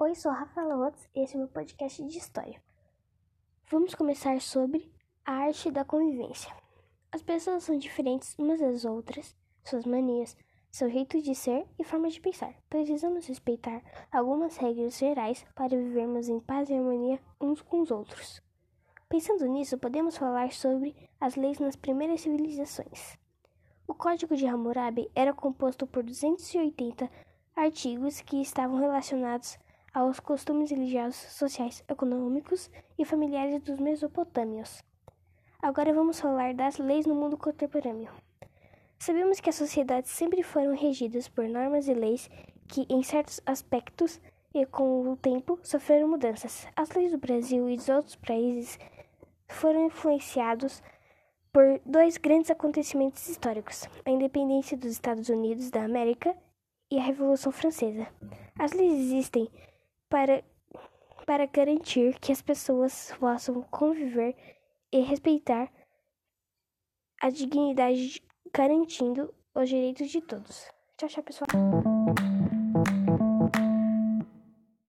Oi, sou Rafaela Watts e esse é meu podcast de história. Vamos começar sobre a arte da convivência. As pessoas são diferentes umas das outras, suas manias, seu jeito de ser e forma de pensar. Precisamos respeitar algumas regras gerais para vivermos em paz e harmonia uns com os outros. Pensando nisso, podemos falar sobre as leis nas primeiras civilizações. O Código de Hammurabi era composto por 280 artigos que estavam relacionados aos costumes religiosos, sociais, econômicos e familiares dos mesopotâmios. Agora vamos falar das leis no mundo contemporâneo. Sabemos que as sociedades sempre foram regidas por normas e leis que, em certos aspectos e com o tempo, sofreram mudanças. As leis do Brasil e dos outros países foram influenciados por dois grandes acontecimentos históricos: a independência dos Estados Unidos da América e a Revolução Francesa. As leis existem para, para garantir que as pessoas possam conviver e respeitar a dignidade, garantindo os direitos de todos. Tchau, tchau, pessoal.